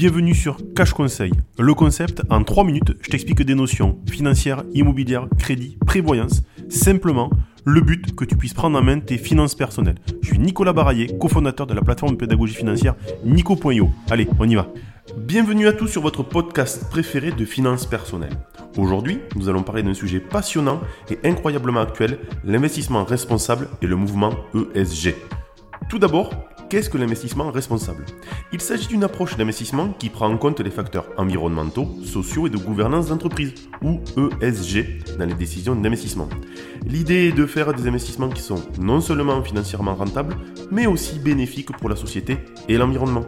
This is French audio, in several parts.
Bienvenue sur Cash Conseil. Le concept, en 3 minutes, je t'explique des notions financières, immobilières, crédit, prévoyance. Simplement, le but que tu puisses prendre en main tes finances personnelles. Je suis Nicolas Baraillé, cofondateur de la plateforme de pédagogie financière Nico.io. Allez, on y va. Bienvenue à tous sur votre podcast préféré de finances personnelles. Aujourd'hui, nous allons parler d'un sujet passionnant et incroyablement actuel, l'investissement responsable et le mouvement ESG. Tout d'abord, Qu'est-ce que l'investissement responsable? Il s'agit d'une approche d'investissement qui prend en compte les facteurs environnementaux, sociaux et de gouvernance d'entreprise, ou ESG, dans les décisions d'investissement. L'idée est de faire des investissements qui sont non seulement financièrement rentables, mais aussi bénéfiques pour la société et l'environnement.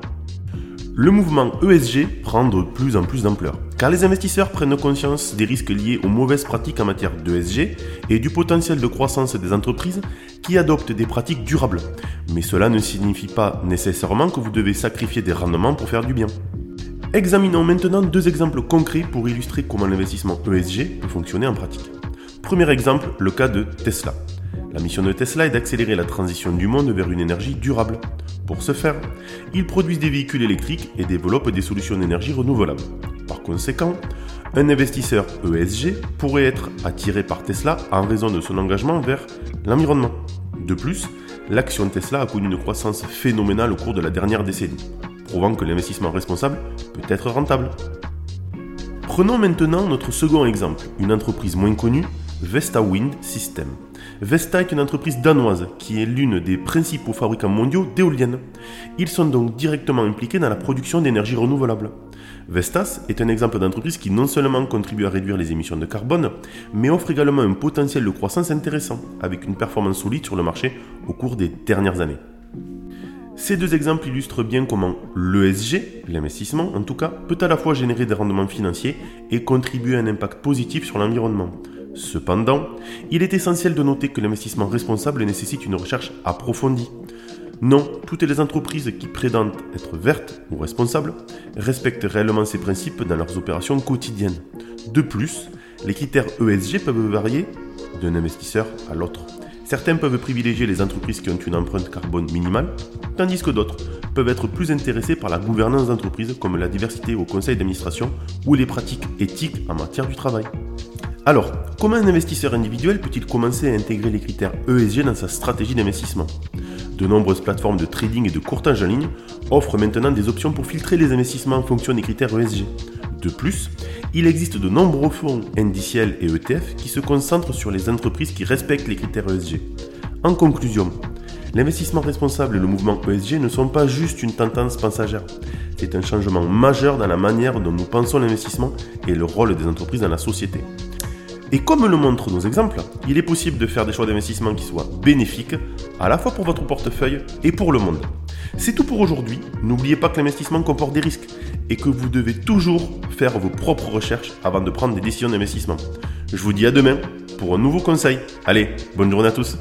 Le mouvement ESG prend de plus en plus d'ampleur, car les investisseurs prennent conscience des risques liés aux mauvaises pratiques en matière d'ESG et du potentiel de croissance des entreprises qui adoptent des pratiques durables. Mais cela ne signifie pas nécessairement que vous devez sacrifier des rendements pour faire du bien. Examinons maintenant deux exemples concrets pour illustrer comment l'investissement ESG peut fonctionner en pratique. Premier exemple, le cas de Tesla. La mission de Tesla est d'accélérer la transition du monde vers une énergie durable. Pour ce faire, ils produisent des véhicules électriques et développent des solutions d'énergie renouvelables. Conséquent, un investisseur ESG pourrait être attiré par Tesla en raison de son engagement vers l'environnement. De plus, l'action Tesla a connu une croissance phénoménale au cours de la dernière décennie, prouvant que l'investissement responsable peut être rentable. Prenons maintenant notre second exemple, une entreprise moins connue, Vesta Wind System. Vesta est une entreprise danoise qui est l'une des principaux fabricants mondiaux d'éoliennes. Ils sont donc directement impliqués dans la production d'énergie renouvelable. Vestas est un exemple d'entreprise qui non seulement contribue à réduire les émissions de carbone, mais offre également un potentiel de croissance intéressant, avec une performance solide sur le marché au cours des dernières années. Ces deux exemples illustrent bien comment l'ESG, l'investissement en tout cas, peut à la fois générer des rendements financiers et contribuer à un impact positif sur l'environnement. Cependant, il est essentiel de noter que l'investissement responsable nécessite une recherche approfondie. Non, toutes les entreprises qui prétendent être vertes ou responsables respectent réellement ces principes dans leurs opérations quotidiennes. De plus, les critères ESG peuvent varier d'un investisseur à l'autre. Certains peuvent privilégier les entreprises qui ont une empreinte carbone minimale, tandis que d'autres peuvent être plus intéressés par la gouvernance d'entreprise comme la diversité au conseil d'administration ou les pratiques éthiques en matière du travail. Alors, comment un investisseur individuel peut-il commencer à intégrer les critères ESG dans sa stratégie d'investissement? De nombreuses plateformes de trading et de courtage en ligne offrent maintenant des options pour filtrer les investissements en fonction des critères ESG. De plus, il existe de nombreux fonds indiciels et ETF qui se concentrent sur les entreprises qui respectent les critères ESG. En conclusion, l'investissement responsable et le mouvement ESG ne sont pas juste une tendance passagère. C'est un changement majeur dans la manière dont nous pensons l'investissement et le rôle des entreprises dans la société. Et comme le montrent nos exemples, il est possible de faire des choix d'investissement qui soient bénéfiques, à la fois pour votre portefeuille et pour le monde. C'est tout pour aujourd'hui. N'oubliez pas que l'investissement comporte des risques et que vous devez toujours faire vos propres recherches avant de prendre des décisions d'investissement. Je vous dis à demain pour un nouveau conseil. Allez, bonne journée à tous.